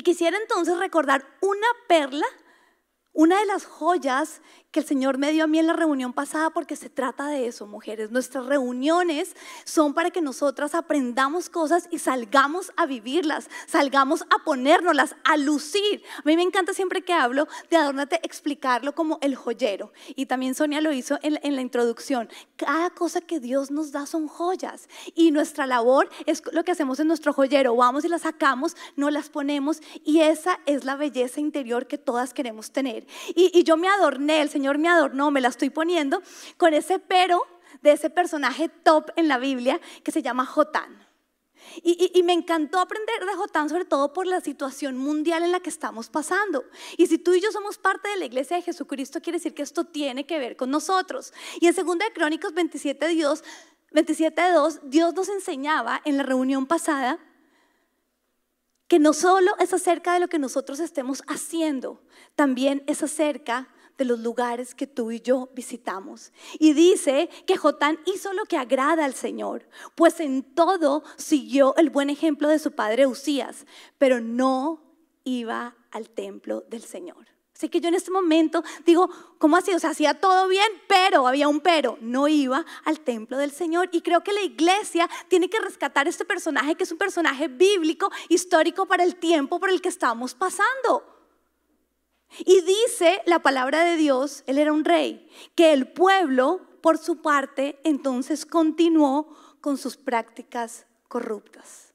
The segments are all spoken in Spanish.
Y quisiera entonces recordar una perla, una de las joyas que el Señor me dio a mí en la reunión pasada porque se trata de eso, mujeres. Nuestras reuniones son para que nosotras aprendamos cosas y salgamos a vivirlas, salgamos a ponérnoslas, a lucir. A mí me encanta siempre que hablo de Adornate explicarlo como el joyero. Y también Sonia lo hizo en, en la introducción. Cada cosa que Dios nos da son joyas. Y nuestra labor es lo que hacemos en nuestro joyero. Vamos y las sacamos, no las ponemos. Y esa es la belleza interior que todas queremos tener. Y, y yo me adorné, el Señor Señor me adornó, me la estoy poniendo con ese pero de ese personaje top en la Biblia que se llama Jotán. Y, me encantó aprender de Jotán, sobre todo por la situación mundial en la que estamos pasando. Y si tú y yo somos parte de la iglesia de Jesucristo, quiere decir que esto tiene que ver con nosotros. Y en 2 de Crónicas 27, Dios, 27 2, Dios nos enseñaba en la reunión pasada que no solo es acerca de lo que nosotros estemos haciendo, también es acerca de los lugares que tú y yo visitamos. Y dice que Jotán hizo lo que agrada al Señor, pues en todo siguió el buen ejemplo de su padre Usías, pero no iba al templo del Señor. Así que yo en este momento digo, ¿cómo así? O sea, hacía todo bien, pero había un pero, no iba al templo del Señor. Y creo que la iglesia tiene que rescatar este personaje que es un personaje bíblico, histórico para el tiempo por el que estamos pasando. Y dice la palabra de Dios, él era un rey, que el pueblo, por su parte, entonces continuó con sus prácticas corruptas.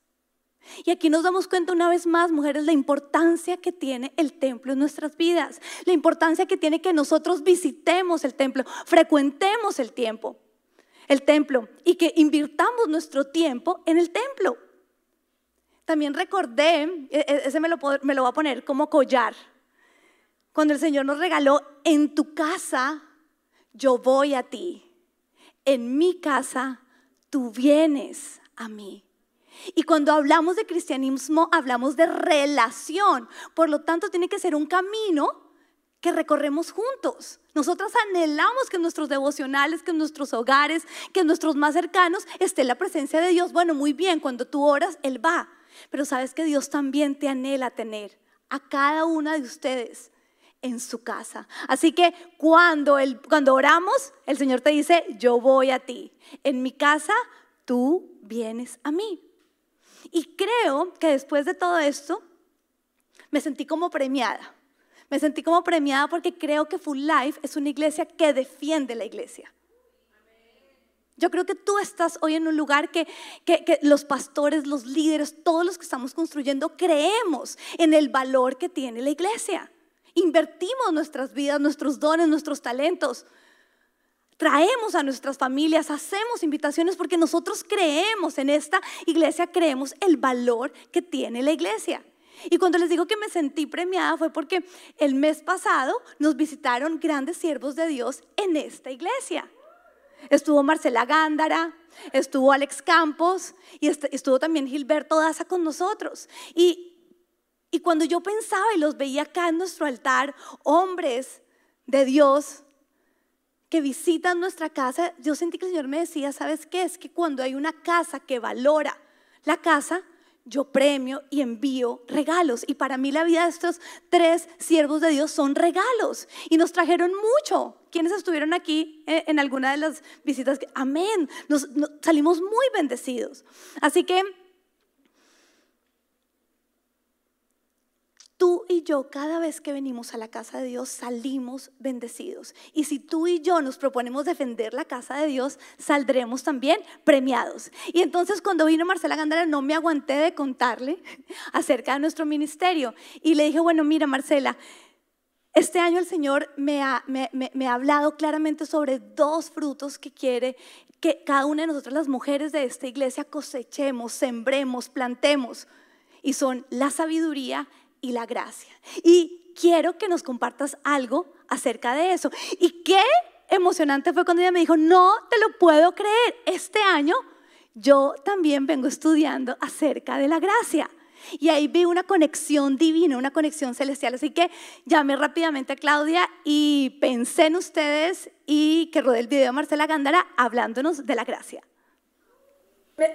Y aquí nos damos cuenta una vez más, mujeres, la importancia que tiene el templo en nuestras vidas, la importancia que tiene que nosotros visitemos el templo, frecuentemos el tiempo, el templo y que invirtamos nuestro tiempo en el templo. También recordé, e, e, ese me lo, me lo voy a poner como collar, cuando el Señor nos regaló, en tu casa yo voy a ti, en mi casa tú vienes a mí. Y cuando hablamos de cristianismo, hablamos de relación. Por lo tanto, tiene que ser un camino que recorremos juntos. Nosotras anhelamos que en nuestros devocionales, que en nuestros hogares, que en nuestros más cercanos esté la presencia de Dios. Bueno, muy bien, cuando tú oras, Él va. Pero sabes que Dios también te anhela tener a cada una de ustedes en su casa. Así que cuando, el, cuando oramos, el Señor te dice, yo voy a ti. En mi casa, tú vienes a mí. Y creo que después de todo esto, me sentí como premiada. Me sentí como premiada porque creo que Full Life es una iglesia que defiende la iglesia. Yo creo que tú estás hoy en un lugar que, que, que, los pastores, los líderes, todos los que estamos construyendo, creemos en el valor que tiene la iglesia invertimos nuestras vidas, nuestros dones, nuestros talentos. Traemos a nuestras familias, hacemos invitaciones porque nosotros creemos en esta iglesia, creemos el valor que tiene la iglesia. Y cuando les digo que me sentí premiada fue porque el mes pasado nos visitaron grandes siervos de Dios en esta iglesia. Estuvo Marcela Gándara, estuvo Alex Campos y estuvo también Gilberto Daza con nosotros. Y y cuando yo pensaba y los veía acá en nuestro altar, hombres de Dios que visitan nuestra casa, yo sentí que el Señor me decía, ¿sabes qué? Es que cuando hay una casa que valora la casa, yo premio y envío regalos. Y para mí la vida de estos tres siervos de Dios son regalos. Y nos trajeron mucho. Quienes estuvieron aquí eh, en alguna de las visitas? Amén. Nos, salimos muy bendecidos. Así que Tú y yo, cada vez que venimos a la casa de Dios, salimos bendecidos. Y si tú y yo nos proponemos defender la casa de Dios, saldremos también premiados. Y entonces cuando vino Marcela Gándara, no me aguanté de contarle acerca de nuestro ministerio. Y le dije, bueno, mira Marcela, este año el Señor me ha, me, ha hablado claramente sobre dos frutos que quiere que cada una de nosotros, las mujeres de esta iglesia, cosechemos, sembremos, plantemos. Y son la sabiduría y la gracia. Y quiero que nos compartas algo acerca de eso. Y qué emocionante fue cuando ella me dijo, no te lo puedo creer, este año yo también vengo estudiando acerca de la gracia. Y ahí vi una conexión divina, una conexión celestial. Así que llamé rápidamente a Claudia y pensé en ustedes y que rodé el video de Marcela Gándara hablándonos de la gracia.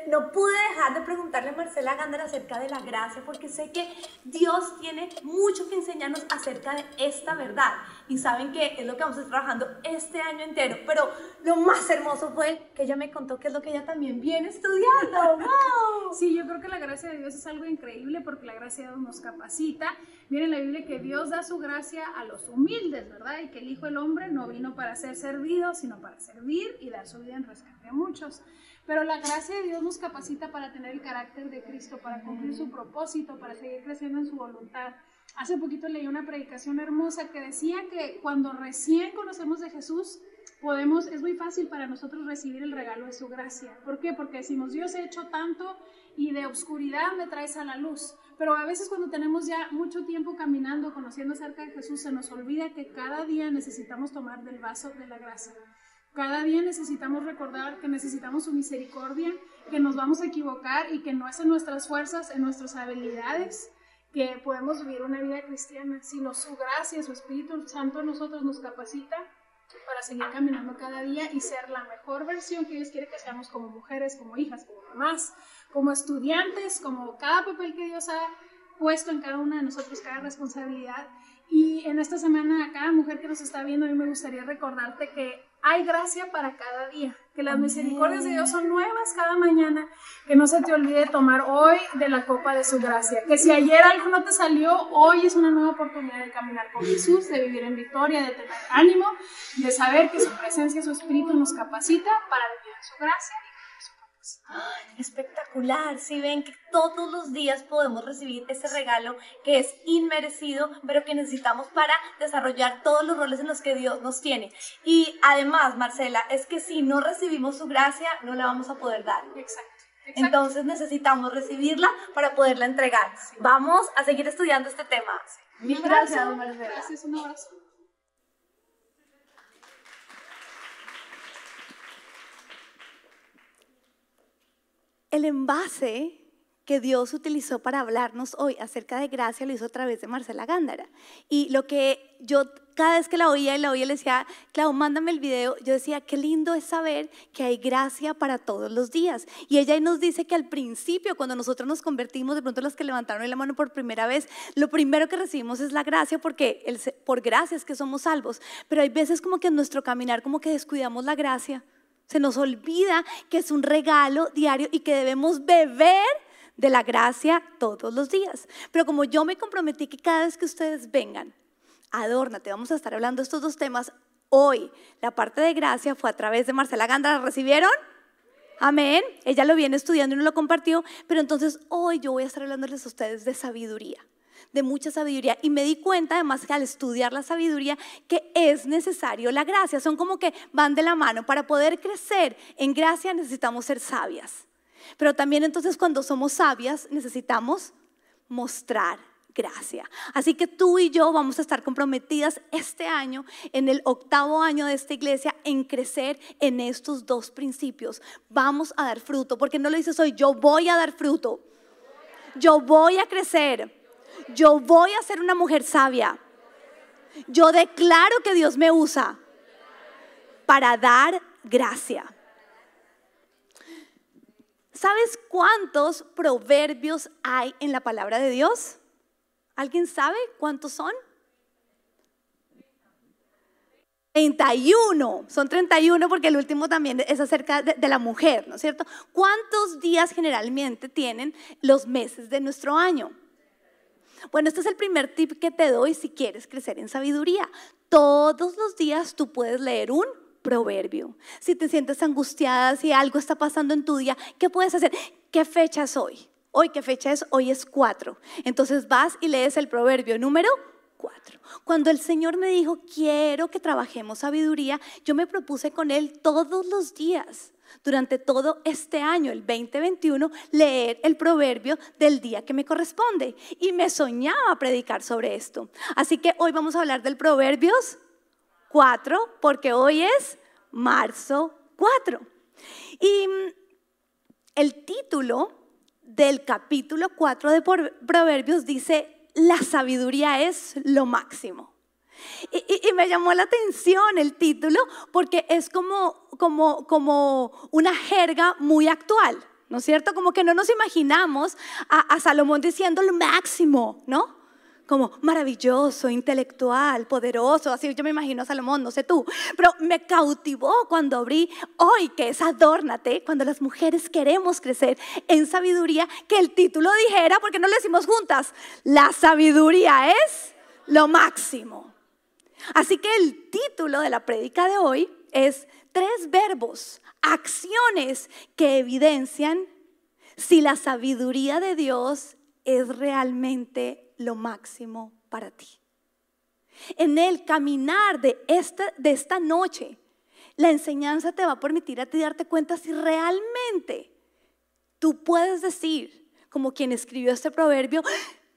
No pude dejar de preguntarle a Marcela Gándara acerca de la gracia porque sé que Dios tiene mucho que enseñarnos acerca de esta verdad y saben que es lo que vamos a estar trabajando este año entero, pero lo más hermoso fue que ella me contó que es lo que ella también viene estudiando. ¡Wow! Sí, yo creo que la gracia de Dios es algo increíble porque la gracia de Dios nos capacita. Viene en la Biblia que Dios da su gracia a los humildes, ¿verdad? Y que el Hijo del Hombre no vino para ser servido, sino para servir y dar su vida en rescate a muchos. Pero la gracia de Dios nos capacita para tener el carácter de Cristo, para cumplir su propósito, para seguir creciendo en su voluntad. Hace poquito leí una predicación hermosa que decía que cuando recién conocemos de Jesús, podemos, es muy fácil para nosotros recibir el regalo de su gracia. ¿Por qué? Porque decimos, Dios ha hecho tanto y de oscuridad me traes a la luz. Pero a veces cuando tenemos ya mucho tiempo caminando, conociendo acerca de Jesús, se nos olvida que cada día necesitamos tomar del vaso de la gracia. Cada día necesitamos recordar que necesitamos su misericordia, que nos vamos a equivocar y que no es en nuestras fuerzas, en nuestras habilidades que podemos vivir una vida cristiana, sino su gracia, su Espíritu Santo a nosotros nos capacita para seguir caminando cada día y ser la mejor versión que Dios quiere que seamos como mujeres, como hijas, como mamás, como estudiantes, como cada papel que Dios ha puesto en cada una de nosotros, cada responsabilidad. Y en esta semana a cada mujer que nos está viendo, a mí me gustaría recordarte que hay gracia para cada día, que las misericordias de Dios son nuevas cada mañana, que no se te olvide tomar hoy de la copa de su gracia, que si ayer algo no te salió, hoy es una nueva oportunidad de caminar con Jesús, de vivir en victoria, de tener ánimo, de saber que su presencia, su espíritu nos capacita para vivir en su gracia espectacular, si ven que todos los días podemos recibir ese regalo que es inmerecido, pero que necesitamos para desarrollar todos los roles en los que Dios nos tiene. Y además, Marcela, es que si no recibimos su gracia, no la vamos a poder dar. Exacto. Entonces necesitamos recibirla para poderla entregar. Vamos a seguir estudiando este tema. Mil gracias, Marcela. Gracias, un abrazo. El envase que Dios utilizó para hablarnos hoy acerca de gracia lo hizo a través de Marcela Gándara. Y lo que yo cada vez que la oía y la oía le decía, Clau, mándame el video, yo decía, qué lindo es saber que hay gracia para todos los días. Y ella nos dice que al principio, cuando nosotros nos convertimos, de pronto los que levantaron la mano por primera vez, lo primero que recibimos es la gracia porque por gracia es que somos salvos. Pero hay veces como que en nuestro caminar como que descuidamos la gracia se nos olvida que es un regalo diario y que debemos beber de la gracia todos los días. Pero como yo me comprometí que cada vez que ustedes vengan, adórnate, vamos a estar hablando de estos dos temas hoy. La parte de gracia fue a través de Marcela Gandra, ¿la recibieron? Amén. Ella lo viene estudiando y no lo compartió, pero entonces hoy yo voy a estar hablándoles a ustedes de sabiduría de mucha sabiduría. Y me di cuenta, además, que al estudiar la sabiduría, que es necesario la gracia. Son como que van de la mano. Para poder crecer en gracia necesitamos ser sabias. Pero también entonces cuando somos sabias necesitamos mostrar gracia. Así que tú y yo vamos a estar comprometidas este año, en el octavo año de esta iglesia, en crecer en estos dos principios. Vamos a dar fruto, porque no lo dices hoy, yo voy a dar fruto. Yo voy a crecer yo voy a ser una mujer sabia. Yo declaro que Dios me usa para dar gracia. ¿Sabes cuántos proverbios hay en la palabra de Dios? ¿Alguien sabe cuántos son? 31, son 31 porque el último también es acerca de, de, la mujer, ¿no es cierto? ¿Cuántos días generalmente tienen los meses de nuestro año? Bueno, este es el primer tip que te doy si quieres crecer en sabiduría. Todos los días tú puedes leer un proverbio. Si te sientes angustiada, si algo está pasando en tu día, ¿qué puedes hacer? ¿Qué fecha es hoy? Hoy, ¿qué fecha es? Hoy es cuatro. Entonces vas y lees el proverbio número cuatro. Cuando el Señor me dijo, quiero que trabajemos sabiduría, yo me propuse con Él todos los días durante todo este año, el 2021, leer el proverbio del día que me corresponde. Y me soñaba predicar sobre esto. Así que hoy vamos a hablar del Proverbios 4, porque hoy es marzo 4. Y mm, el título del capítulo 4 de Proverbios dice, la sabiduría es lo máximo. Y, me llamó la atención el título porque es como, como, como una jerga muy actual. ¿no es cierto? Como que no nos imaginamos a, a Salomón diciendo lo máximo, ¿no? como maravilloso, intelectual, poderoso, así yo me imagino a Salomón, no sé tú, pero me cautivó cuando abrí hoy, que es adórnate, cuando las mujeres queremos crecer en sabiduría, que el título dijera, porque no lo decimos juntas, la sabiduría es lo máximo. Así que el título de la prédica de hoy es tres verbos, acciones que evidencian si la sabiduría de Dios es realmente lo máximo para ti. En el caminar de esta, de esta noche, la enseñanza te va a permitir a ti darte cuenta si realmente tú puedes decir, como quien escribió este proverbio,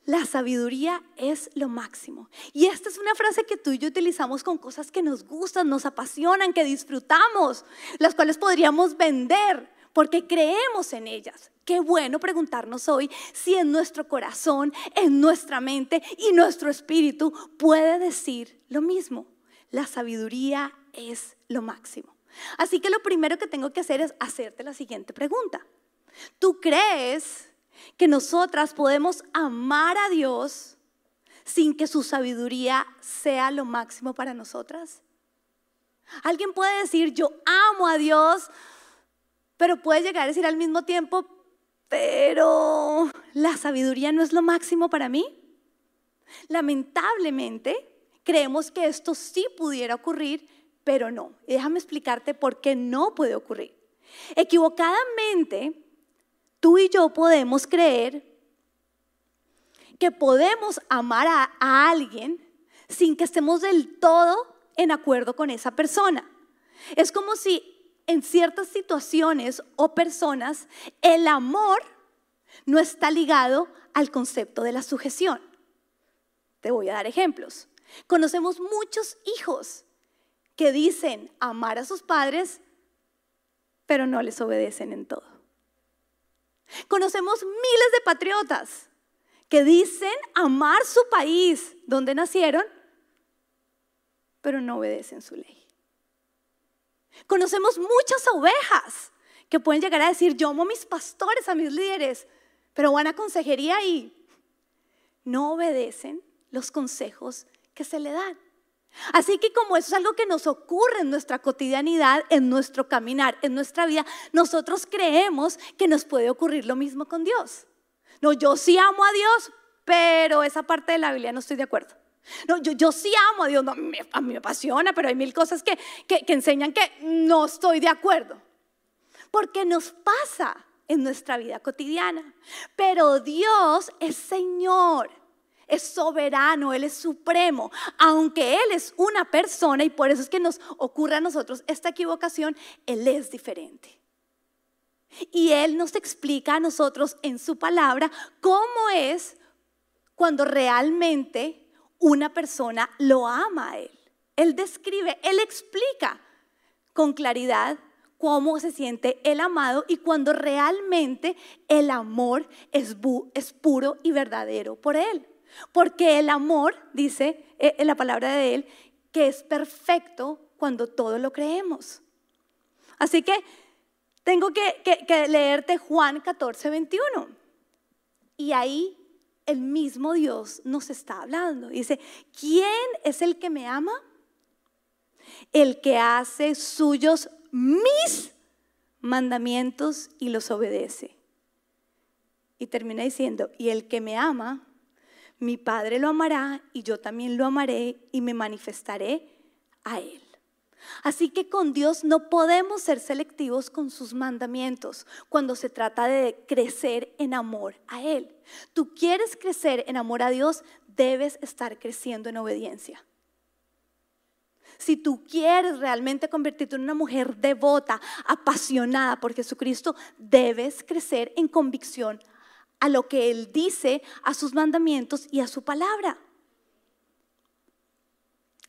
la sabiduría es lo máximo. Y esta es una frase que tú y yo utilizamos con cosas que nos gustan, nos apasionan, que disfrutamos, las cuales podríamos vender porque creemos en ellas. Qué bueno preguntarnos hoy si en nuestro corazón, en nuestra mente y nuestro espíritu puede decir lo mismo. La sabiduría es lo máximo. Así que lo primero que tengo que hacer es hacerte la siguiente pregunta. ¿Tú crees que nosotras podemos amar a Dios sin que su sabiduría sea lo máximo para nosotras? Alguien puede decir, yo amo a Dios, pero puede llegar a decir al mismo tiempo, pero la sabiduría no es lo máximo para mí. Lamentablemente, creemos que esto sí pudiera ocurrir, pero no. déjame explicarte por qué no puede ocurrir. Equivocadamente, tú y yo podemos creer que podemos amar a, alguien sin que estemos del todo en acuerdo con esa persona. Es como si en ciertas situaciones o personas el amor no está ligado al concepto de la sujeción. Te voy a dar ejemplos. Conocemos muchos hijos que dicen amar a sus padres, pero no les obedecen en todo. Conocemos miles de patriotas que dicen amar su país donde nacieron, pero no obedecen su ley. Conocemos muchas ovejas que pueden llegar a decir, yo amo a mis pastores, a mis líderes, pero van a consejería y no obedecen los consejos que se le dan. Así que como eso es algo que nos ocurre en nuestra cotidianidad, en nuestro caminar, en nuestra vida, nosotros creemos que nos puede ocurrir lo mismo con Dios. No, yo sí amo a Dios, pero esa parte de la Biblia no estoy de acuerdo. No, yo, yo sí amo a Dios, a mí me apasiona, pero hay mil cosas que, que, enseñan que no estoy de acuerdo. Porque nos pasa en nuestra vida cotidiana. Pero Dios es Señor, es soberano, Él es supremo. Aunque Él es una persona y por eso es que nos ocurre a nosotros esta equivocación, Él es diferente. Y Él nos explica a nosotros en su palabra cómo es cuando realmente una persona lo ama a Él. Él describe, Él explica con claridad cómo se siente el amado y cuando realmente el amor es, es puro y verdadero por Él. Porque el amor, dice eh, en la palabra de Él, que es perfecto cuando todo lo creemos. Así que tengo que, que leerte Juan 14, 21. Y ahí el mismo Dios nos está hablando. Dice, ¿quién es el que me ama? El que hace suyos mis mandamientos y los obedece. Y termina diciendo, y el que me ama, mi Padre lo amará y yo también lo amaré y me manifestaré a él. Así que con Dios no podemos ser selectivos con sus mandamientos cuando se trata de crecer en amor a Él. Tú quieres crecer en amor a Dios, debes estar creciendo en obediencia. Si tú quieres realmente convertirte en una mujer devota, apasionada por Jesucristo, debes crecer en convicción a lo que Él dice, a sus mandamientos y a su palabra.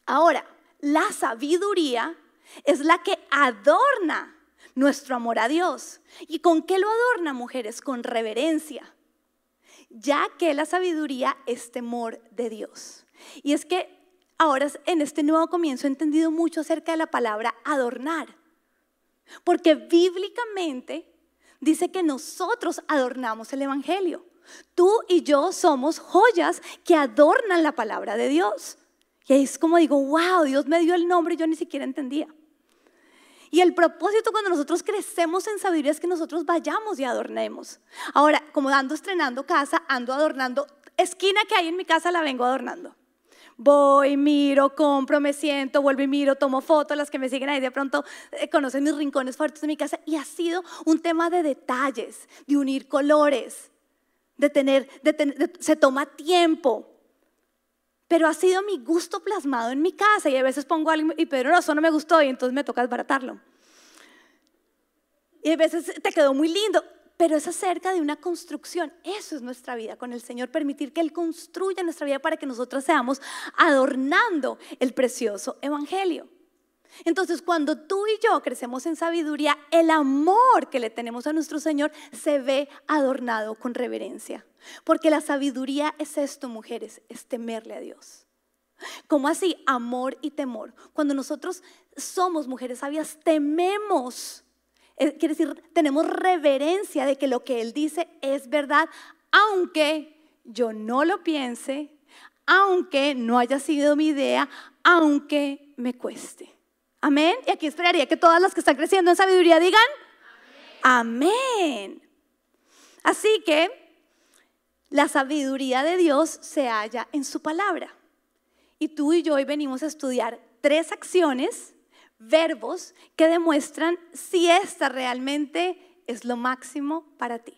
Ahora, la sabiduría es la que adorna nuestro amor a Dios. ¿Y con qué lo adorna, mujeres? Con reverencia, ya que la sabiduría es temor de Dios. Y es que ahora en este nuevo comienzo he entendido mucho acerca de la palabra adornar, porque bíblicamente dice que nosotros adornamos el Evangelio. Tú y yo somos joyas que adornan la palabra de Dios. Y ahí es como digo, wow, Dios me dio el nombre y yo ni siquiera entendía. Y el propósito cuando nosotros crecemos en sabiduría es que nosotros vayamos y adornemos. Ahora, como ando estrenando casa, ando adornando, esquina que hay en mi casa la vengo adornando. Voy, miro, compro, me siento, vuelvo y miro, tomo fotos, las que me siguen ahí de pronto eh, conocen mis rincones fuertes de mi casa. Y ha sido un tema de detalles, de unir colores, de tener, de se toma tiempo, pero ha sido mi gusto plasmado en mi casa y a veces pongo algo y Pedro, no, eso no me gustó y entonces me toca desbaratarlo. Y a veces te quedó muy lindo, pero es acerca de una construcción. Eso es nuestra vida con el Señor, permitir que Él construya nuestra vida para que nosotros seamos adornando el precioso Evangelio. Entonces, cuando tú y yo crecemos en sabiduría, el amor que le tenemos a nuestro Señor se ve adornado con reverencia. Porque la sabiduría es esto, mujeres, es temerle a Dios. ¿Cómo así? Amor y temor. Cuando nosotros somos mujeres sabias, tememos. Quiere decir, tenemos reverencia de que lo que Él dice es verdad, aunque yo no lo piense, aunque no haya sido mi idea, aunque me cueste. Amén. Y aquí esperaría que todas las que están creciendo en sabiduría digan, amén. Así que la sabiduría de Dios se halla en su palabra. Y tú y yo hoy venimos a estudiar tres acciones, verbos, que demuestran si esta realmente es lo máximo para ti.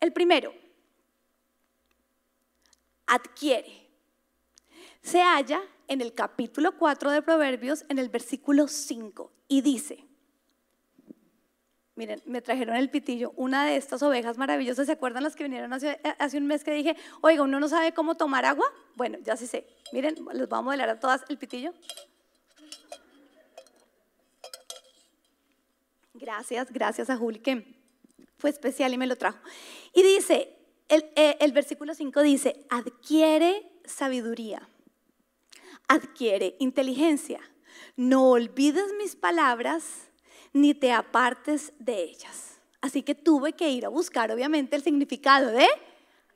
El primero, adquiere. Se halla en el capítulo 4 de Proverbios, en el versículo 5, y dice, miren, me trajeron el pitillo, una de estas ovejas maravillosas, ¿se acuerdan las que vinieron hace, un mes que dije, oiga, uno no sabe cómo tomar agua? Bueno, ya sí sé, miren, les voy a modelar a todas el pitillo. Gracias, gracias a Juli que fue especial y me lo trajo. Y dice, el, eh, versículo 5 dice, adquiere sabiduría adquiere inteligencia. No olvides mis palabras ni te apartes de ellas. Así que tuve que ir a buscar, obviamente, el significado de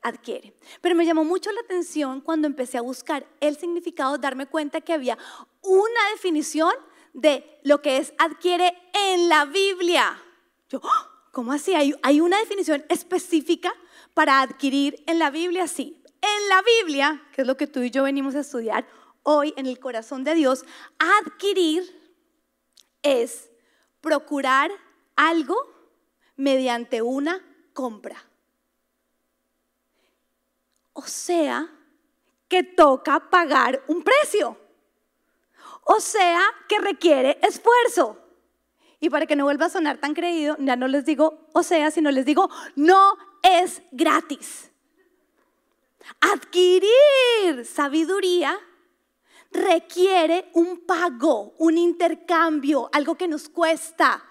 adquiere. Pero me llamó mucho la atención cuando empecé a buscar el significado, darme cuenta que había una definición de lo que es adquiere en la Biblia. Yo, ¡ah! ¿cómo así? ¿Hay, ¿Hay una definición específica para adquirir en la Biblia? Sí. En la Biblia, que es lo que tú y yo venimos a estudiar, hoy en el corazón de Dios, adquirir es procurar algo mediante una compra. O sea, que toca pagar un precio. O sea, que requiere esfuerzo. Y para que no vuelva a sonar tan creído, ya no les digo o sea, sino les digo, no es gratis. Adquirir sabiduría requiere un pago, un intercambio, algo que nos cuesta.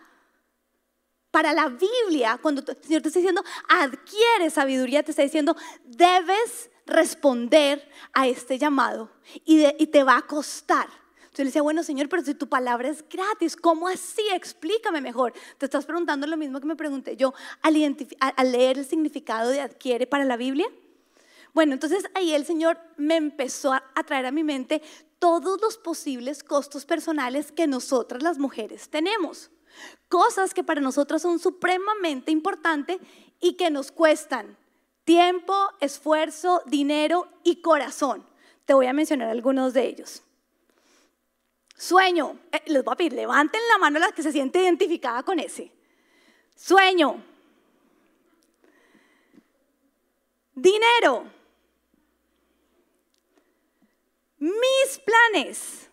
Para la Biblia, cuando el Señor te está diciendo, adquiere sabiduría, te está diciendo, debes responder a este llamado y, te va a costar. Entonces le decía, bueno Señor, pero si tu palabra es gratis, ¿cómo así? Explícame mejor. Te estás preguntando lo mismo que me pregunté yo al, leer el significado de adquiere para la Biblia. Bueno, entonces ahí el Señor me empezó a traer a mi mente todos los posibles costos personales que nosotras las mujeres tenemos. Cosas que para nosotras son supremamente importantes y que nos cuestan tiempo, esfuerzo, dinero y corazón. Te voy a mencionar algunos de ellos. Sueño. Eh, les voy a pedir, levanten la mano las que se sienten identificada con ese. Sueño. Dinero. Mis planes,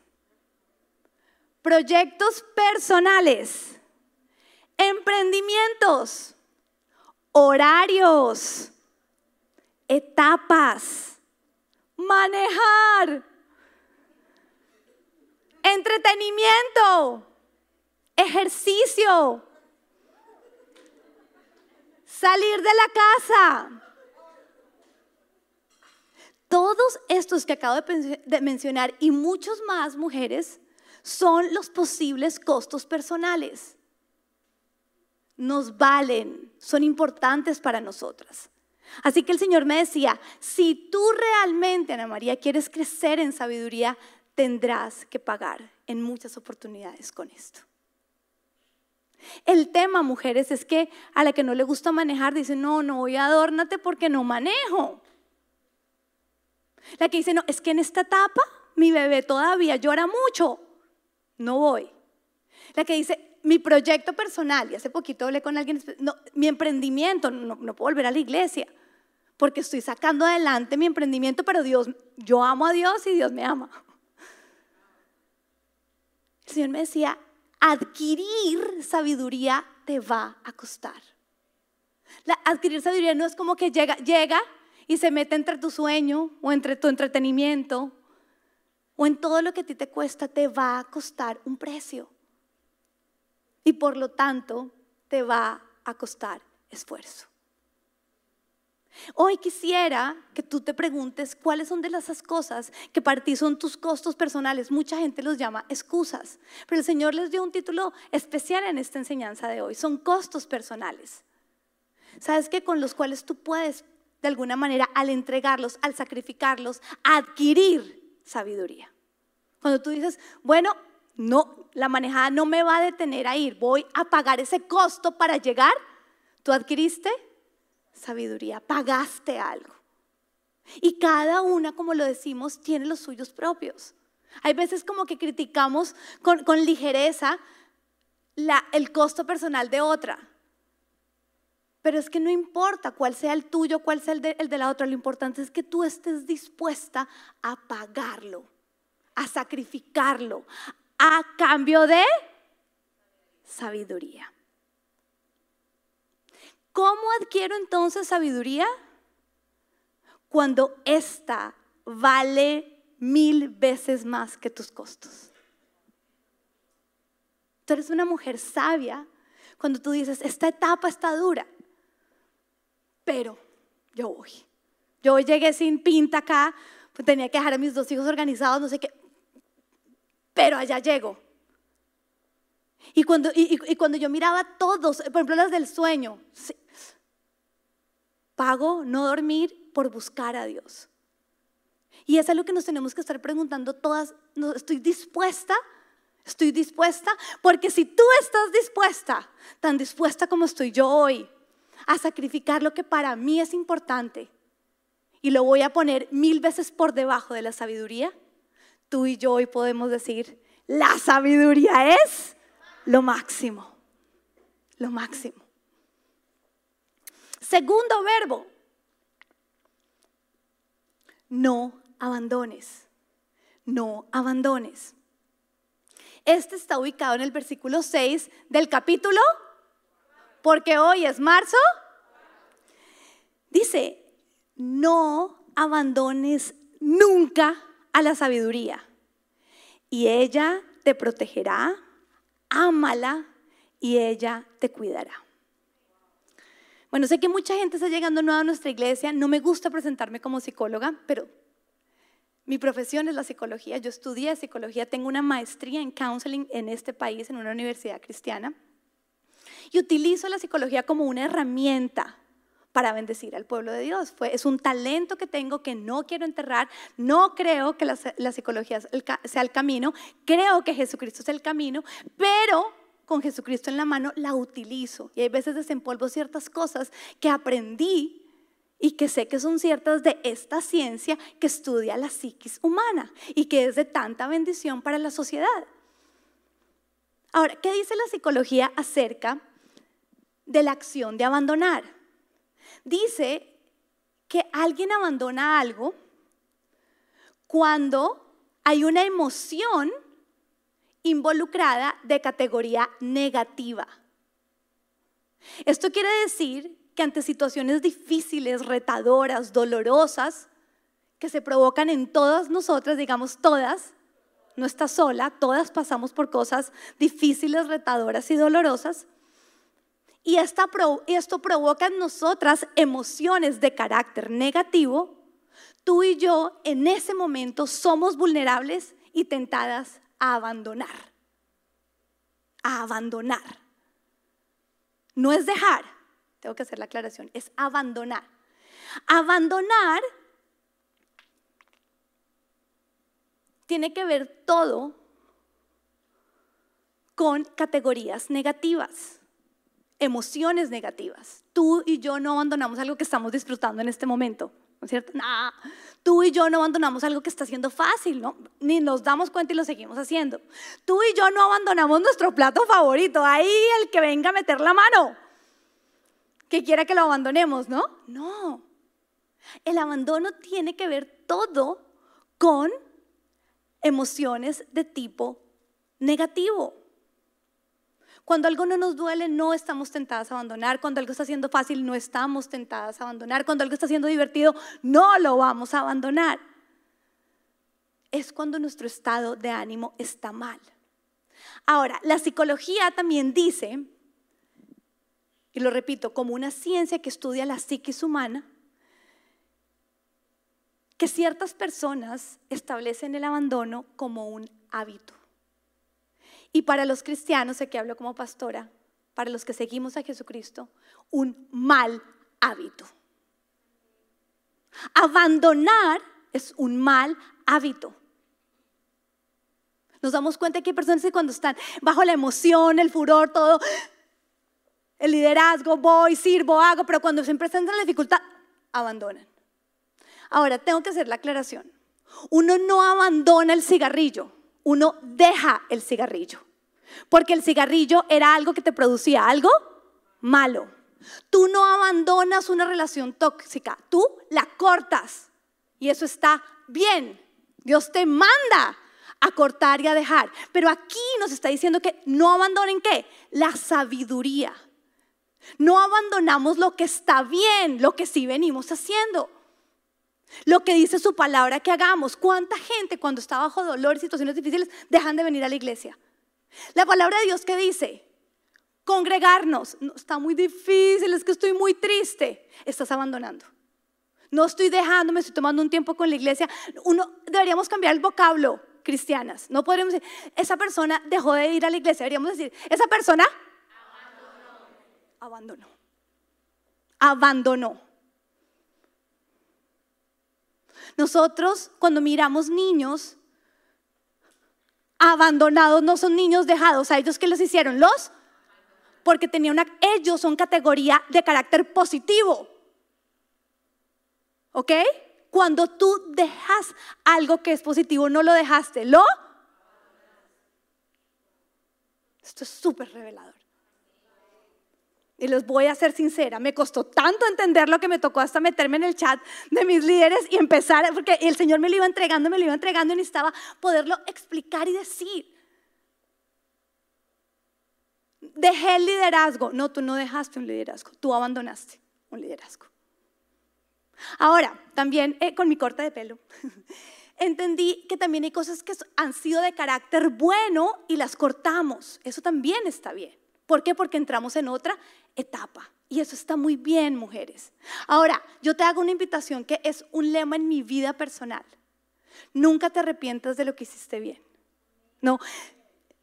proyectos personales, emprendimientos, horarios, etapas, manejar, entretenimiento, ejercicio, salir de la casa, todos estos que acabo de mencionar y muchos más mujeres son los posibles costos personales. nos valen, son importantes para nosotras. Así que el Señor me decía, si tú realmente, Ana María, quieres crecer en sabiduría, tendrás que pagar en muchas oportunidades con esto. El tema, mujeres, es que a la que no le gusta manejar dice, no, no voy a adórnate porque no manejo. La que dice, no, es que en esta etapa mi bebé todavía llora mucho, no voy. La que dice, mi proyecto personal, y hace poquito hablé con alguien, no, mi emprendimiento, no, no puedo volver a la iglesia, porque estoy sacando adelante mi emprendimiento, pero Dios, yo amo a Dios y Dios me ama. El Señor me decía, adquirir sabiduría te va a costar. La, adquirir sabiduría no es como que llega, llega y se mete entre tu sueño o entre tu entretenimiento o en todo lo que a ti te cuesta, te va a costar un precio. Y por lo tanto, te va a costar esfuerzo. Hoy quisiera que tú te preguntes cuáles son de esas cosas que para ti son tus costos personales. Mucha gente los llama excusas, pero el Señor les dio un título especial en esta enseñanza de hoy. Son costos personales. ¿Sabes que con los cuales tú puedes, de alguna manera, al entregarlos, al sacrificarlos, adquirir sabiduría? Cuando tú dices, bueno, no, la manejada no me va a detener a ir, voy a pagar ese costo para llegar, tú adquiriste sabiduría, pagaste algo. Y cada una, como lo decimos, tiene los suyos propios. Hay veces como que criticamos con, ligereza el costo personal de otra. Pero es que no importa cuál sea el tuyo, cuál sea el de, la otra, lo importante es que tú estés dispuesta a pagarlo, a sacrificarlo, a cambio de sabiduría. ¿Cómo adquiero entonces sabiduría? Cuando esta vale mil veces más que tus costos. Tú eres una mujer sabia cuando tú dices, esta etapa está dura, pero yo voy. Yo llegué sin pinta acá, pues tenía que dejar a mis dos hijos organizados, no sé qué, pero allá llego. Y cuando, y, cuando yo miraba todos, por ejemplo las del sueño, pago no dormir por buscar a Dios. Y eso es lo que nos tenemos que estar preguntando todas. ¿Estoy dispuesta? ¿Estoy dispuesta? Porque si tú estás dispuesta, tan dispuesta como estoy yo hoy, a sacrificar lo que para mí es importante, y lo voy a poner mil veces por debajo de la sabiduría, tú y yo hoy podemos decir, la sabiduría es lo máximo, lo máximo. Segundo verbo, no abandones, no abandones. Este está ubicado en el versículo 6 del capítulo, porque hoy es marzo. Dice, no abandones nunca a la sabiduría y ella te protegerá, ámala y ella te cuidará. Bueno, sé que mucha gente está llegando nueva a nuestra iglesia. No me gusta presentarme como psicóloga, pero mi profesión es la psicología. Yo estudié psicología, tengo una maestría en counseling en este país, en una universidad cristiana. Y utilizo la psicología como una herramienta para bendecir al pueblo de Dios. Es un talento que tengo que no quiero enterrar. No creo que la psicología sea el camino. Creo que Jesucristo es el camino, pero con Jesucristo en la mano, la utilizo. Y hay veces desempolvo ciertas cosas que aprendí y que sé que son ciertas de esta ciencia que estudia la psiquis humana y que es de tanta bendición para la sociedad. Ahora, ¿qué dice la psicología acerca de la acción de abandonar? Dice que alguien abandona algo cuando hay una emoción involucrada de categoría negativa. Esto quiere decir que ante situaciones difíciles, retadoras, dolorosas, que se provocan en todas nosotras, digamos todas, no estás sola, todas pasamos por cosas difíciles, retadoras y dolorosas. Y esto provoca en nosotras emociones de carácter negativo. Tú y yo en ese momento somos vulnerables y tentadas a abandonar. A abandonar. No es dejar, tengo que hacer la aclaración, es abandonar. Abandonar tiene que ver todo con categorías negativas, emociones negativas. Tú y yo no abandonamos algo que estamos disfrutando en este momento, ¿no es cierto? Nah, tú y yo no abandonamos algo que está siendo fácil, ¿no? Ni nos damos cuenta y lo seguimos haciendo. Tú y yo no abandonamos nuestro plato favorito, ahí el que venga a meter la mano, que quiera que lo abandonemos, ¿no? No. El abandono tiene que ver todo con emociones de tipo negativo. Cuando algo no nos duele, no estamos tentadas a abandonar. Cuando algo está siendo fácil, no estamos tentadas a abandonar. Cuando algo está siendo divertido, no lo vamos a abandonar. Es cuando nuestro estado de ánimo está mal. Ahora, la psicología también dice, y lo repito, como una ciencia que estudia la psiquis humana, que ciertas personas establecen el abandono como un hábito. Y para los cristianos, que hablo como pastora, para los que seguimos a Jesucristo, un mal hábito. Abandonar es un mal hábito. Nos damos cuenta que hay personas que cuando están bajo la emoción, el furor, todo, el liderazgo, voy, sirvo, hago, pero cuando se presentan la dificultad, abandonan. Ahora, tengo que hacer la aclaración. Uno no abandona el cigarrillo, uno deja el cigarrillo. Porque el cigarrillo era algo que te producía algo malo. Tú no abandonas una relación tóxica, tú la cortas. Y eso está bien. Dios te manda a cortar y a dejar. Pero aquí nos está diciendo que no abandonen qué? La sabiduría. No abandonamos lo que está bien, lo que sí venimos haciendo. Lo que dice su palabra que hagamos. ¿Cuánta gente cuando está bajo dolor y situaciones difíciles dejan de venir a la iglesia? La palabra de Dios que dice, congregarnos, no, está muy difícil, es que estoy muy triste, estás abandonando. No estoy dejando, me estoy tomando un tiempo con la iglesia. Uno, deberíamos cambiar el vocablo, cristianas. No podríamos decir, esa persona dejó de ir a la iglesia. Deberíamos decir, esa persona abandonó. Abandonó. Abandonó. Nosotros cuando miramos niños, abandonados, no son niños dejados. ¿A ellos qué los hicieron? Los porque tenía una, ellos son categoría de carácter positivo. ¿Ok? Cuando tú dejas algo que es positivo, no lo dejaste, lo... Esto es súper revelador. Y les voy a ser sincera, me costó tanto entender lo que me tocó hasta meterme en el chat de mis líderes y empezar, porque el Señor me lo iba entregando, me lo iba entregando y necesitaba poderlo explicar y decir. Dejé el liderazgo. No, tú no dejaste un liderazgo, tú abandonaste un liderazgo. Ahora, también eh, con mi corte de pelo, entendí que también hay cosas que han sido de carácter bueno y las cortamos. Eso también está bien. ¿Por qué? Porque entramos en otra etapa. Y eso está muy bien, mujeres. Ahora, yo te hago una invitación que es un lema en mi vida personal. Nunca te arrepientas de lo que hiciste bien. No,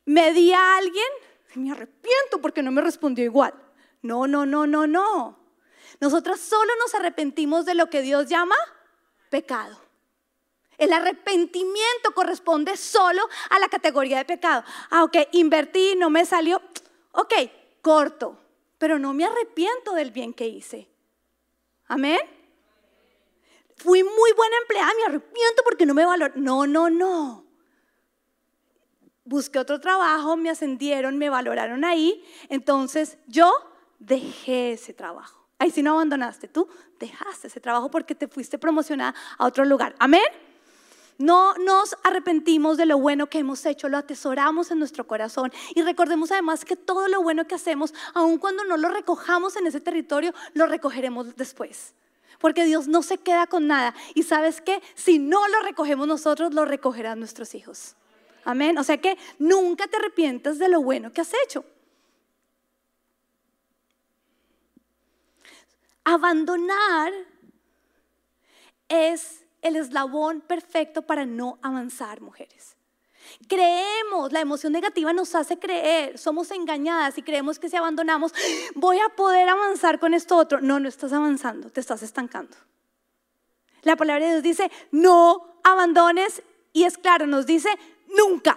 me di a alguien, me arrepiento porque no me respondió igual. No, no, no, no, no. Nosotras solo nos arrepentimos de lo que Dios llama pecado. El arrepentimiento corresponde solo a la categoría de pecado. Ah, ok, invertí, no me salió. Ok, corto, pero no me arrepiento del bien que hice. Amén. Fui muy buena empleada, me arrepiento porque no me valoró. No, no, no. Busqué otro trabajo, me ascendieron, me valoraron ahí. Entonces yo dejé ese trabajo. Ahí si no abandonaste, tú dejaste ese trabajo porque te fuiste promocionada a otro lugar. Amén. No nos arrepentimos de lo bueno que hemos hecho, lo atesoramos en nuestro corazón y recordemos además que todo lo bueno que hacemos, aun cuando no lo recojamos en ese territorio, lo recogeremos después. Porque Dios no se queda con nada. Y sabes que si no lo recogemos nosotros, lo recogerán nuestros hijos. Amén. O sea que nunca te arrepientas de lo bueno que has hecho. Abandonar es el eslabón perfecto para no avanzar, mujeres. Creemos, la emoción negativa nos hace creer, somos engañadas y creemos que si abandonamos, voy a poder avanzar con esto otro. No, no estás avanzando, te estás estancando. La palabra de Dios dice, no abandones y es claro, nos dice, nunca.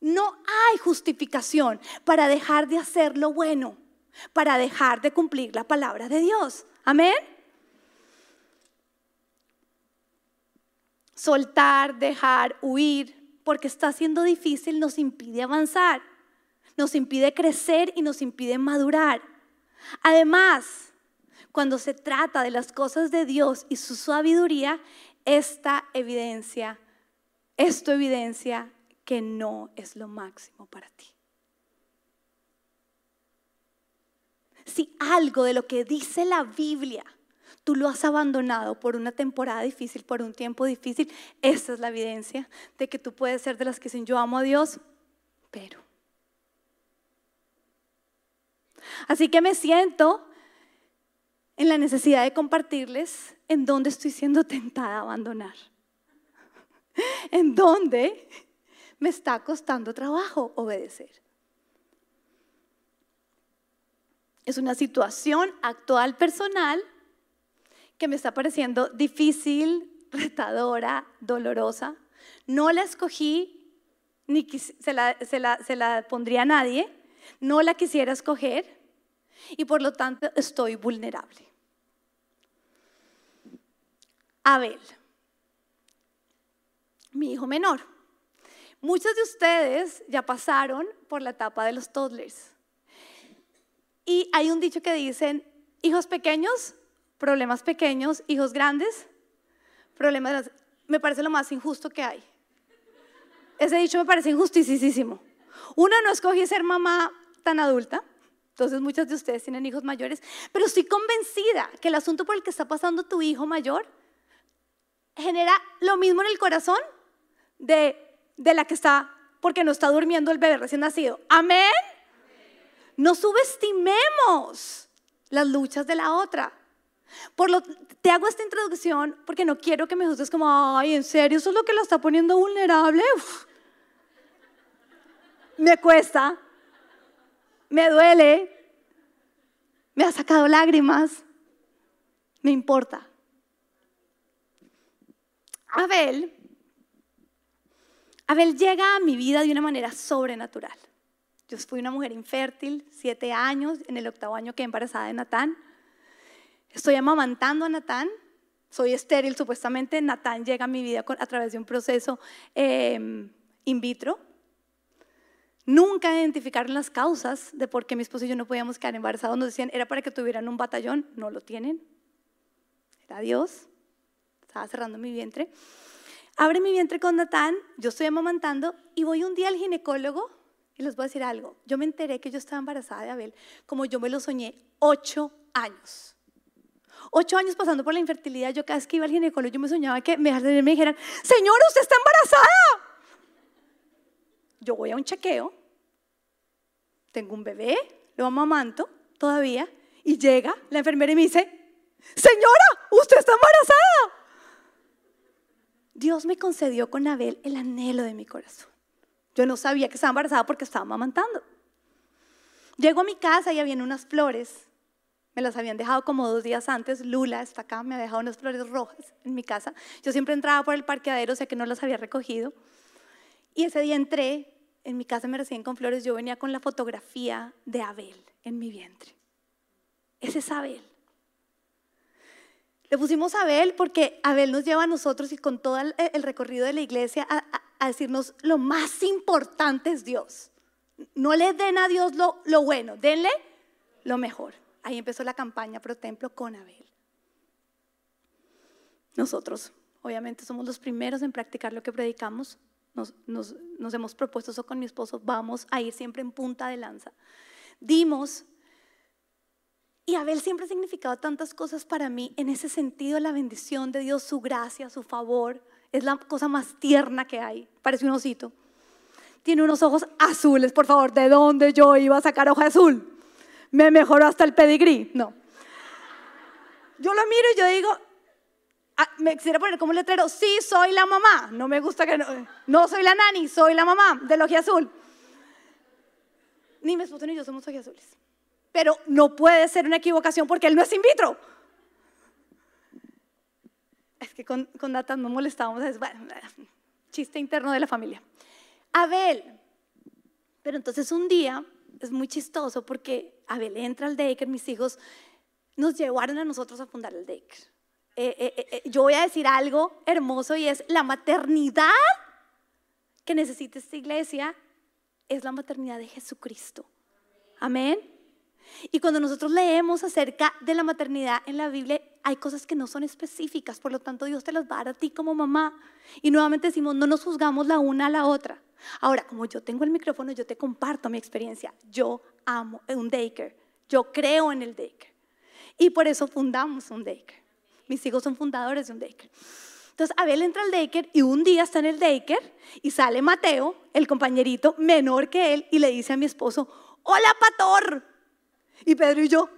No hay justificación para dejar de hacer lo bueno, para dejar de cumplir la palabra de Dios. Amén. Soltar, dejar, huir, porque está siendo difícil, nos impide avanzar, nos impide crecer y nos impide madurar. Además, cuando se trata de las cosas de Dios y su sabiduría, esta evidencia, esto evidencia que no es lo máximo para ti. Si algo de lo que dice la Biblia tú lo has abandonado por una temporada difícil, por un tiempo difícil, esa es la evidencia de que tú puedes ser de las que dicen yo amo a Dios, pero. Así que me siento en la necesidad de compartirles en dónde estoy siendo tentada a abandonar. En dónde me está costando trabajo obedecer. Es una situación actual personal que me está pareciendo difícil, retadora, dolorosa. No la escogí, ni se la, se la, se la pondría a nadie, no la quisiera escoger y por lo tanto estoy vulnerable. Abel, mi hijo menor. Muchos de ustedes ya pasaron por la etapa de los toddlers. Y hay un dicho que dicen, hijos pequeños, problemas pequeños, hijos grandes, problemas grandes. Me parece lo más injusto que hay. Ese dicho me parece injusticísimo. Uno no escogí ser mamá tan adulta, entonces muchos de ustedes tienen hijos mayores, pero estoy convencida que el asunto por el que está pasando tu hijo mayor genera lo mismo en el corazón de, de la que está, porque no está durmiendo el bebé recién nacido. Amén. No subestimemos las luchas de la otra. Por lo te hago esta introducción porque no quiero que me juzgues como, ay, en serio, eso es lo que la está poniendo vulnerable. Me cuesta, me duele, me ha sacado lágrimas, me importa. Abel, Abel llega a mi vida de una manera sobrenatural. Yo fui una mujer infértil, siete años, en el octavo año quedé embarazada de Natán. Estoy amamantando a Natán, soy estéril supuestamente. Natán llega a mi vida a través de un proceso em, in vitro. Nunca identificaron las causas de por qué mi esposo y yo no podíamos quedar embarazados. Nos decían, era para que tuvieran un batallón. No lo tienen. Era Dios. Estaba cerrando mi vientre. Abre mi vientre con Natán, yo estoy amamantando y voy un día al ginecólogo y les voy a decir algo. Yo me enteré que yo estaba embarazada de Abel como yo me lo soñé ocho años. Ocho años pasando por la infertilidad, yo cada vez que iba al ginecólogo, yo me soñaba que me, me dijeran, señora, usted está embarazada. Yo voy a un chequeo, tengo un bebé, lo amamanto todavía, y llega la enfermera y me dice, señora, usted está embarazada. Dios me concedió con Abel el anhelo de mi corazón. Yo no sabía que estaba embarazada porque estaba amamantando. Llego a mi casa y había unas flores. Me las habían dejado como dos días antes. Lula está acá, me ha dejado unas flores rojas en mi casa. Yo siempre entraba por el parqueadero, sé que no las había recogido. Y ese día entré, en mi casa me recibían con flores, yo venía con la fotografía de Abel en mi vientre. Ese es Abel. Le pusimos Abel porque Abel nos lleva a nosotros y con todo el, recorrido de la iglesia a, decirnos lo más importante es Dios. No le den a Dios lo bueno, denle lo mejor. Ahí empezó la campaña Pro Templo con Abel. Nosotros, obviamente, somos los primeros en practicar lo que predicamos. Nos, hemos propuesto eso con mi esposo, vamos a ir siempre en punta de lanza. Dimos y Abel siempre ha significado tantas cosas para mí. En ese sentido, la bendición de Dios, su gracia, su favor, es la cosa más tierna que hay. Parece un osito. Tiene unos ojos azules, por favor. ¿De dónde yo iba a sacar hoja azul? Me mejoró hasta el pedigrí. No. Yo lo miro y yo digo, Ah, me quisiera poner como letrero, sí, soy la mamá. No me gusta que no, no soy la nani, soy la mamá del ojo azul. Ni mi esposo ni yo somos azules. Pero no puede ser una equivocación porque él no es in vitro. Es que con, con datas no molestábamos. Es, bueno, chiste interno de la familia. Abel. Pero entonces un día es muy chistoso porque Abel entra al Daker, mis hijos nos llevaron a nosotros a fundar el Daker. Eh, eh, eh, yo voy a decir algo hermoso y es la maternidad que necesita esta iglesia es la maternidad de Jesucristo. Amén. Y cuando nosotros leemos acerca de la maternidad en la Biblia, hay cosas que no son específicas, por lo tanto Dios te las va a dar a ti como mamá. Y nuevamente decimos, no nos juzgamos la una a la otra. Ahora, como yo tengo el micrófono, yo te comparto mi experiencia. Yo amo un daycare, yo creo en el daycare. Y por eso fundamos un daycare. Mis hijos son fundadores de un daycare. Entonces Abel entra al daycare y un día está en el daycare y sale Mateo, el compañerito menor que él, y le dice a mi esposo, hola Pator. Y Pedro y yo,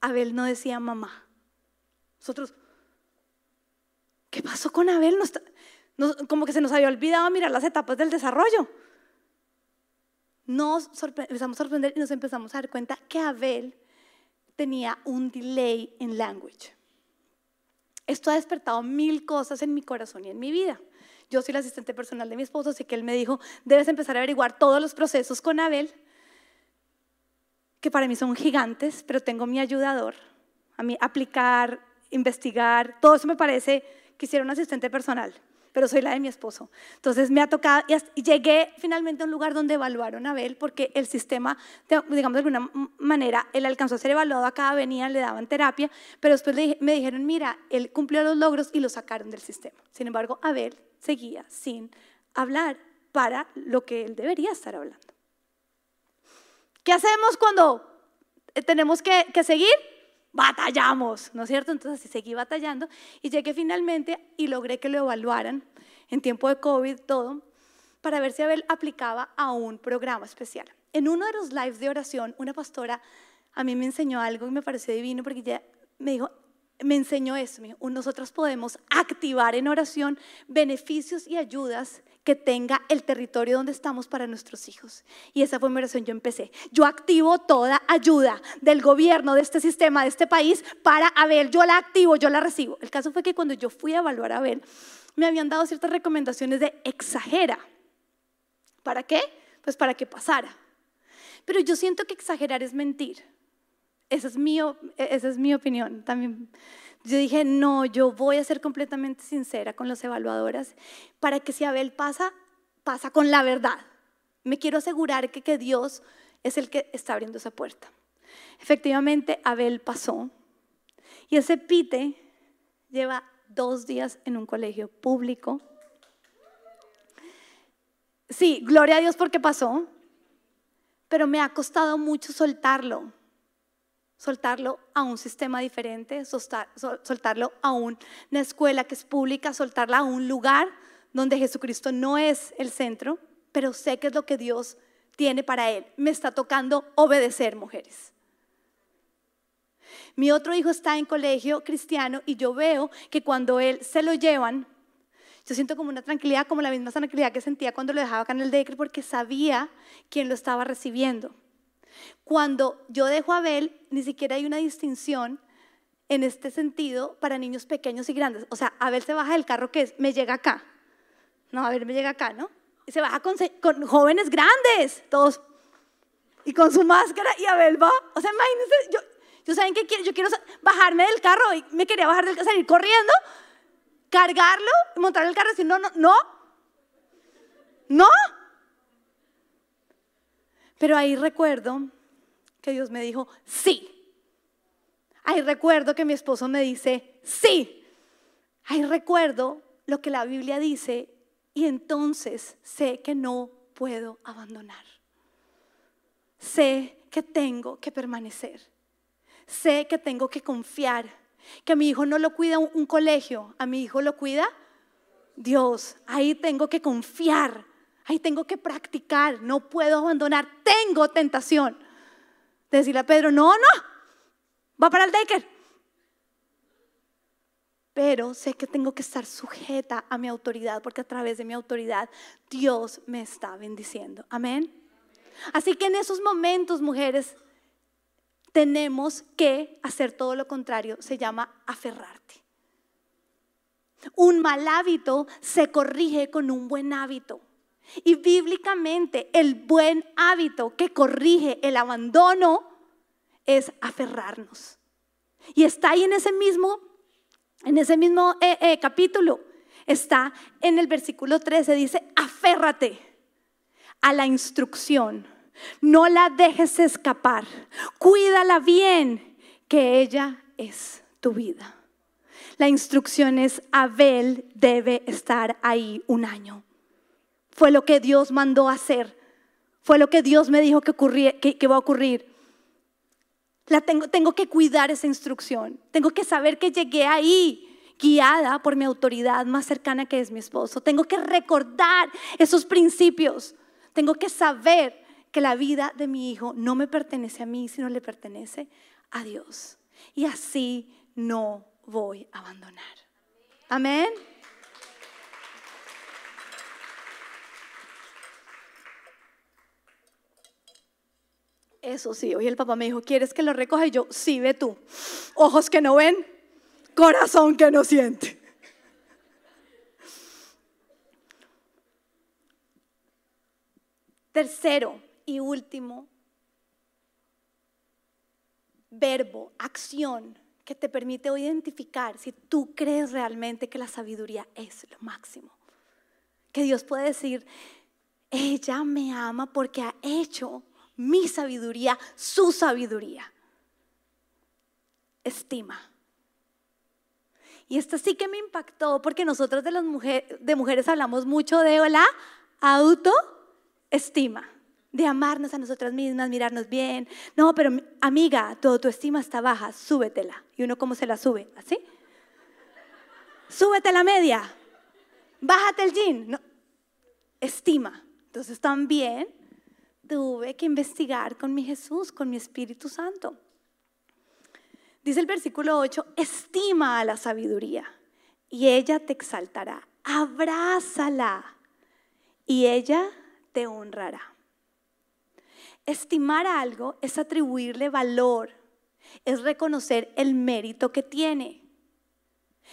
Abel no decía mamá. Nosotros, ¿qué pasó con Abel? como que se nos había olvidado mirar las etapas del desarrollo. Nos empezamos a sorprender y nos empezamos a dar cuenta que Abel tenía un delay en language. Esto ha despertado mil cosas en mi corazón y en mi vida. Yo soy la asistente personal de mi esposo, así que él me dijo, debes empezar a averiguar todos los procesos con Abel, que para mí son gigantes, pero tengo mi ayudador, a mí aplicar, investigar, todo eso me parece que hiciera un asistente personal pero soy la de mi esposo. Entonces me ha tocado, y llegué finalmente a un lugar donde evaluaron a Abel, porque el sistema, digamos de alguna manera, él alcanzó a ser evaluado, a cada venía le daban terapia, pero después me dijeron, mira, él cumplió los logros y lo sacaron del sistema. Sin embargo, Abel seguía sin hablar para lo que él debería estar hablando. ¿Qué hacemos cuando tenemos que, que seguir? Batallamos, ¿no es cierto? Entonces así seguí batallando y llegué finalmente y logré que lo evaluaran en tiempo de COVID, todo, para ver si Abel aplicaba a un programa especial. En uno de los lives de oración, una pastora a mí me enseñó algo y me pareció divino porque ella me dijo, me enseñó eso, nosotros podemos activar en oración beneficios y ayudas que tenga el territorio donde estamos para nuestros hijos. Y esa fue mi oración, yo empecé. Yo activo toda ayuda del gobierno, de este sistema, de este país, para Abel. Yo la activo, yo la recibo. El caso fue que cuando yo fui a evaluar a Abel, me habían dado ciertas recomendaciones de exagera. ¿Para qué? Pues para que pasara. Pero yo siento que exagerar es mentir. Esa es mi, esa es mi opinión también. Yo dije, no, yo voy a ser completamente sincera con las evaluadoras para que si Abel pasa, pasa con la verdad. Me quiero asegurar que, que Dios es el que está abriendo esa puerta. Efectivamente, Abel pasó. Y ese pite lleva dos días en un colegio público. Sí, gloria a Dios porque pasó, pero me ha costado mucho soltarlo soltarlo a un sistema diferente, soltarlo a una escuela que es pública, soltarla a un lugar donde Jesucristo no es el centro, pero sé que es lo que Dios tiene para él. Me está tocando obedecer, mujeres. Mi otro hijo está en colegio cristiano y yo veo que cuando él se lo llevan, yo siento como una tranquilidad, como la misma tranquilidad que sentía cuando lo dejaba acá en el decre, porque sabía quién lo estaba recibiendo. Cuando yo dejo a Abel, ni siquiera hay una distinción en este sentido para niños pequeños y grandes. O sea, Abel se baja del carro que es, me llega acá. No, a ver, me llega acá, ¿no? Y se baja con, jóvenes grandes, todos. Y con su máscara y Abel va. O sea, imagínense, yo, yo saben qué quiero, yo quiero bajarme del carro y me quería bajar del carro, salir corriendo, cargarlo, montar el carro y decir, no, no, no. No. Pero ahí recuerdo que Dios me dijo, sí. Ahí recuerdo que mi esposo me dice, sí. Ahí recuerdo lo que la Biblia dice y entonces sé que no puedo abandonar. Sé que tengo que permanecer. Sé que tengo que confiar. Que a mi hijo no lo cuida un, colegio, a mi hijo lo cuida Dios. Ahí tengo que confiar Ahí tengo que practicar, no puedo abandonar, tengo tentación. decirle a Pedro, no, no, va para el Decker. pero sé que tengo que estar sujeta a mi autoridad porque a través de mi autoridad Dios me está bendiciendo. Amén. Así que en esos momentos, mujeres, tenemos que hacer todo lo contrario. Se llama aferrarte. Un mal hábito se corrige con un buen hábito. Y bíblicamente el buen hábito que corrige el abandono es aferrarnos. Y está ahí en ese mismo, en ese mismo eh, eh, capítulo. Está en el versículo 13, dice, aférrate a la instrucción. No la dejes escapar. Cuídala bien, que ella es tu vida. La instrucción es, Abel debe estar ahí un año. Fue lo que Dios mandó hacer. Fue lo que Dios me dijo que, que, va a ocurrir. La tengo, tengo que cuidar esa instrucción. Tengo que saber que llegué ahí guiada por mi autoridad más cercana que es mi esposo. Tengo que recordar esos principios. Tengo que saber que la vida de mi hijo no me pertenece a mí, sino le pertenece a Dios. Y así no voy a abandonar. Amén. Eso sí, hoy el papá me dijo, ¿quieres que lo recoja? Y yo, sí, ve tú. Ojos que no ven, corazón que no siente. Tercero y último, verbo, acción, que te permite identificar si tú crees realmente que la sabiduría es lo máximo. Que Dios puede decir, ella me ama porque ha hecho mi sabiduría, su sabiduría. Estima. Y esto sí que me impactó porque nosotros de, las mujeres, hablamos mucho de la autoestima, de amarnos a nosotras mismas, mirarnos bien. No, pero amiga, tu autoestima está baja, súbetela. ¿Y uno cómo se la sube? ¿Así? Súbete la media, bájate el jean. No. Estima. Entonces también tuve que investigar con mi Jesús, con mi Espíritu Santo. Dice el versículo 8, estima a la sabiduría y ella te exaltará. Abrázala y ella te honrará. Estimar algo es atribuirle valor, es reconocer el mérito que tiene,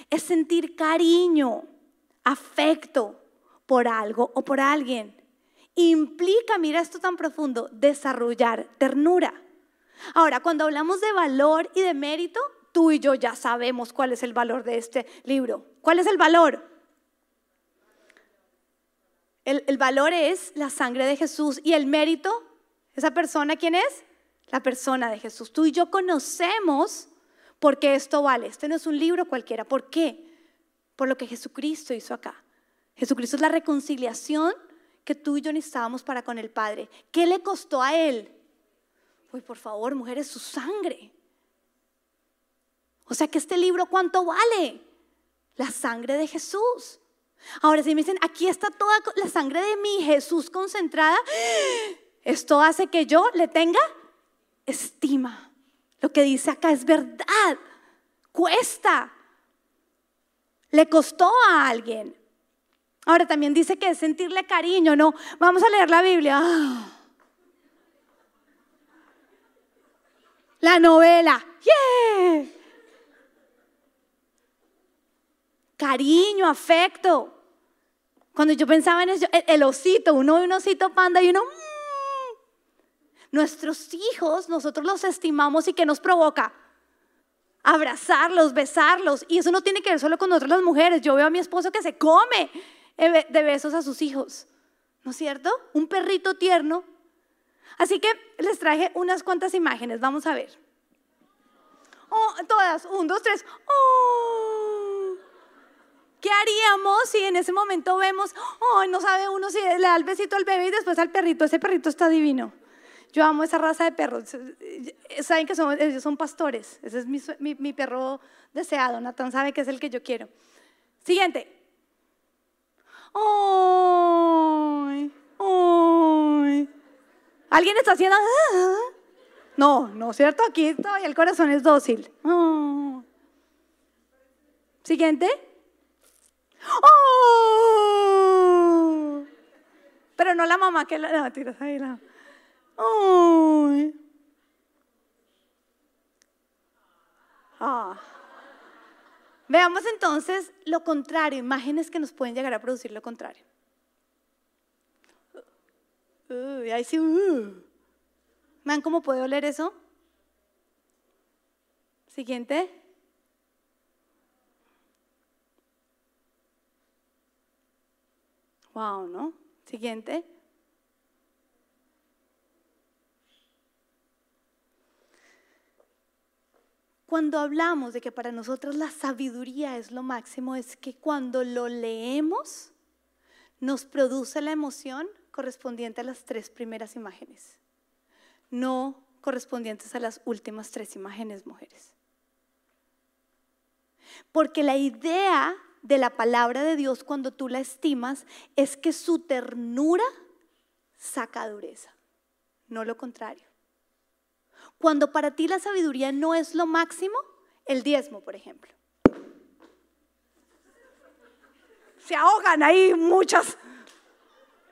es sentir cariño, afecto por algo o por alguien implica, mira esto tan profundo, desarrollar ternura. Ahora, cuando hablamos de valor y de mérito, tú y yo ya sabemos cuál es el valor de este libro. ¿Cuál es el valor? El, el valor es la sangre de Jesús y el mérito, esa persona, ¿quién es? La persona de Jesús. Tú y yo conocemos por qué esto vale. Este no es un libro cualquiera. ¿Por qué? Por lo que Jesucristo hizo acá. Jesucristo es la reconciliación que tú y yo necesitábamos para con el Padre. ¿Qué le costó a Él? Uy, por favor, mujeres, su sangre. O sea que este libro, ¿cuánto vale? La sangre de Jesús. Ahora, si me dicen, aquí está toda la sangre de mi Jesús concentrada, esto hace que yo le tenga estima. Lo que dice acá es verdad. Cuesta. Le costó a alguien. Ahora también dice que es sentirle cariño, ¿no? Vamos a leer la Biblia. La novela. ¡Yeah! Cariño, afecto. Cuando yo pensaba en eso, el, osito, uno ve un osito panda y uno... Mm". Nuestros hijos, nosotros los estimamos y que nos provoca abrazarlos, besarlos. Y eso no tiene que ver solo con nosotros las mujeres. Yo veo a mi esposo que se come de besos a sus hijos, ¿no es cierto? Un perrito tierno. Así que les traje unas cuantas imágenes, vamos a ver. Oh, todas, un, dos, tres. Oh. ¿Qué haríamos si en ese momento vemos, oh, no sabe uno si le da el besito al bebé y después al perrito? Ese perrito está divino. Yo amo esa raza de perros. Saben que son, ellos son pastores. Ese es mi, mi, mi perro deseado. Nathan sabe que es el que yo quiero. Siguiente. ¡Ay! ¡Ay! ¿Alguien está haciendo? Ah? No, no es cierto. Aquí todavía el corazón es dócil. Siguiente. ¡Oh! Pero no la mamá que la no, tiras ahí la. ¡Ay! Ah. Veamos entonces lo contrario, imágenes que nos pueden llegar a producir lo contrario. Uy, ahí sí. Uh. ¿Vean cómo puede oler eso? Siguiente. Wow, ¿no? Siguiente. Cuando hablamos de que para nosotros la sabiduría es lo máximo, es que cuando lo leemos nos produce la emoción correspondiente a las tres primeras imágenes, no correspondientes a las últimas tres imágenes, mujeres. Porque la idea de la palabra de Dios cuando tú la estimas es que su ternura saca dureza, no lo contrario. Cuando para ti la sabiduría no es lo máximo, el diezmo, por ejemplo. Se ahogan ahí muchas.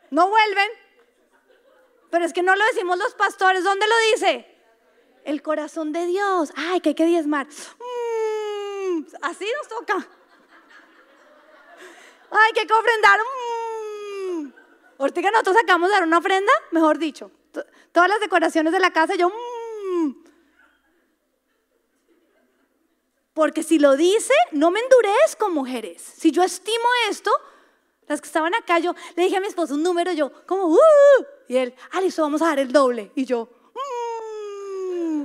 No vuelven. Pero es que no lo decimos los pastores. ¿Dónde lo dice? El corazón de Dios. Ay, que hay que diezmar. Mm, así nos toca. Ay, que hay que ofrendar. Mm. Ahorita nosotros acabamos de dar una ofrenda, mejor dicho. Todas las decoraciones de la casa, yo... Mm. Porque si lo dice, no me endurezco, mujeres. Si yo estimo esto, las que estaban acá, yo le dije a mi esposo un número, yo, como, uh, y él, listo, vamos a dar el doble. Y yo, mm".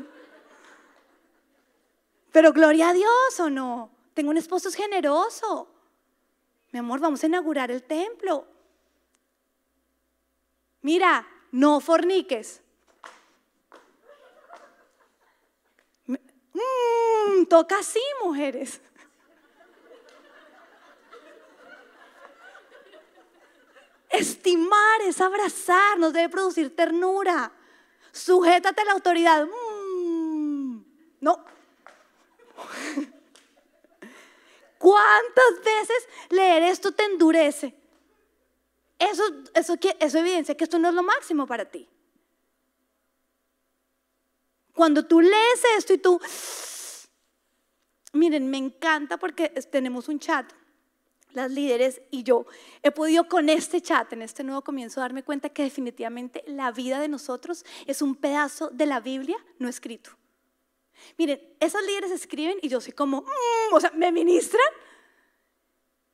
pero gloria a Dios o no. Tengo un esposo generoso. Mi amor, vamos a inaugurar el templo. Mira, no forniques. Mm, toca así, mujeres. Estimar es abrazar, nos debe producir ternura. Sujétate a la autoridad. Mm, no. ¿Cuántas veces leer esto te endurece? Eso, eso, eso evidencia que esto no es lo máximo para ti. Cuando tú lees esto y tú, miren, me encanta porque tenemos un chat, las líderes y yo, he podido con este chat, en este nuevo comienzo, darme cuenta que definitivamente la vida de nosotros es un pedazo de la Biblia no escrito. Miren, esas líderes escriben y yo soy como, mm", o sea, me ministran.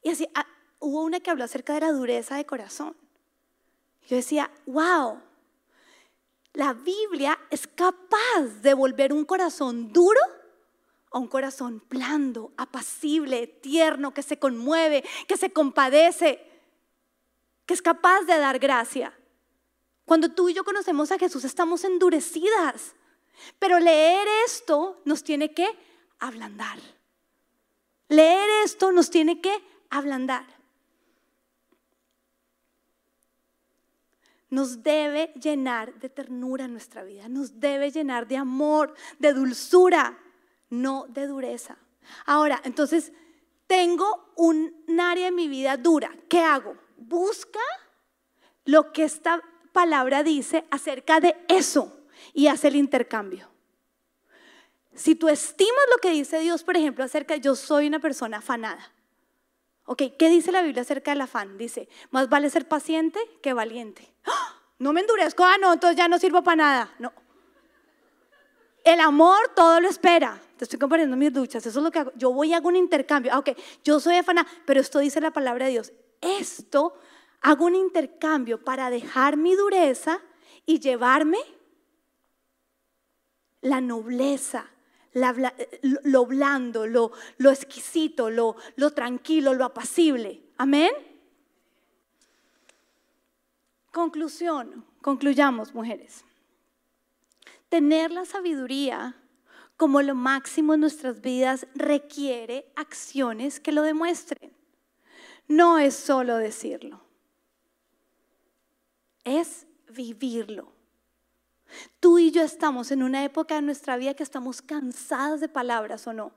Y así, ah, hubo una que habló acerca de la dureza de corazón. Yo decía, wow, la Biblia es capaz de volver un corazón duro a un corazón blando, apacible, tierno, que se conmueve, que se compadece, que es capaz de dar gracia. Cuando tú y yo conocemos a Jesús estamos endurecidas, pero leer esto nos tiene que ablandar. Leer esto nos tiene que ablandar. Nos debe llenar de ternura nuestra vida, nos debe llenar de amor, de dulzura, no de dureza. Ahora, entonces, tengo un área en mi vida dura. ¿Qué hago? Busca lo que esta palabra dice acerca de eso y hace el intercambio. Si tú estimas lo que dice Dios, por ejemplo, acerca de yo soy una persona afanada. Ok, ¿qué dice la Biblia acerca del afán? Dice, más vale ser paciente que valiente. ¡Ah! No me endurezco, ah, no, entonces ya no sirvo para nada. No. El amor todo lo espera. Te estoy compartiendo mis duchas, eso es lo que hago. Yo voy y hago un intercambio. Ah, ok, yo soy afanada, pero esto dice la palabra de Dios. Esto hago un intercambio para dejar mi dureza y llevarme la nobleza, lo blando, lo, lo exquisito, lo, lo tranquilo, lo apacible. Amén. Conclusión, concluyamos, mujeres. Tener la sabiduría como lo máximo en nuestras vidas requiere acciones que lo demuestren. No es solo decirlo, es vivirlo. Tú y yo estamos en una época de nuestra vida que estamos cansadas de palabras o no.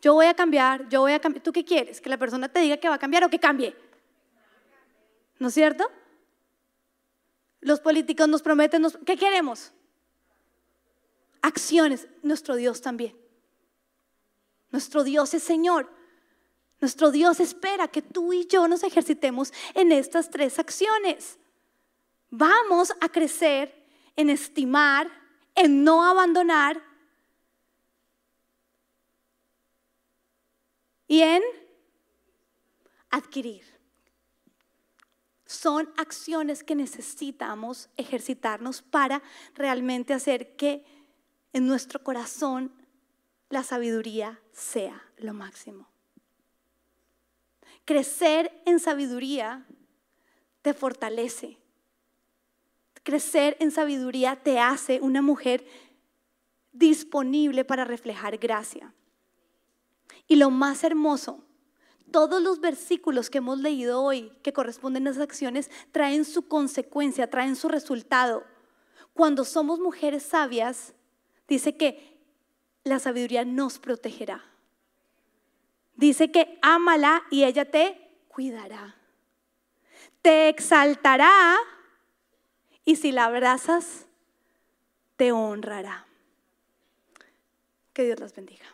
Yo voy a cambiar, yo voy a cambiar. ¿Tú qué quieres? ¿Que la persona te diga que va a cambiar o que cambie? ¿No es cierto? Los políticos nos prometen. ¿qué queremos? Acciones. Nuestro Dios también. Nuestro Dios es Señor. Nuestro Dios espera que tú y yo nos ejercitemos en estas tres acciones. Vamos a crecer en estimar, en no abandonar y en adquirir. Son acciones que necesitamos ejercitarnos para realmente hacer que en nuestro corazón la sabiduría sea lo máximo. Crecer en sabiduría te fortalece. Crecer en sabiduría te hace una mujer disponible para reflejar gracia. Y lo más hermoso, todos los versículos que hemos leído hoy que corresponden a esas acciones traen su consecuencia, traen su resultado. Cuando somos mujeres sabias, dice que la sabiduría nos protegerá. Dice que ámala y ella te cuidará. Te exaltará y si la abrazas, te honrará. Que Dios las bendiga.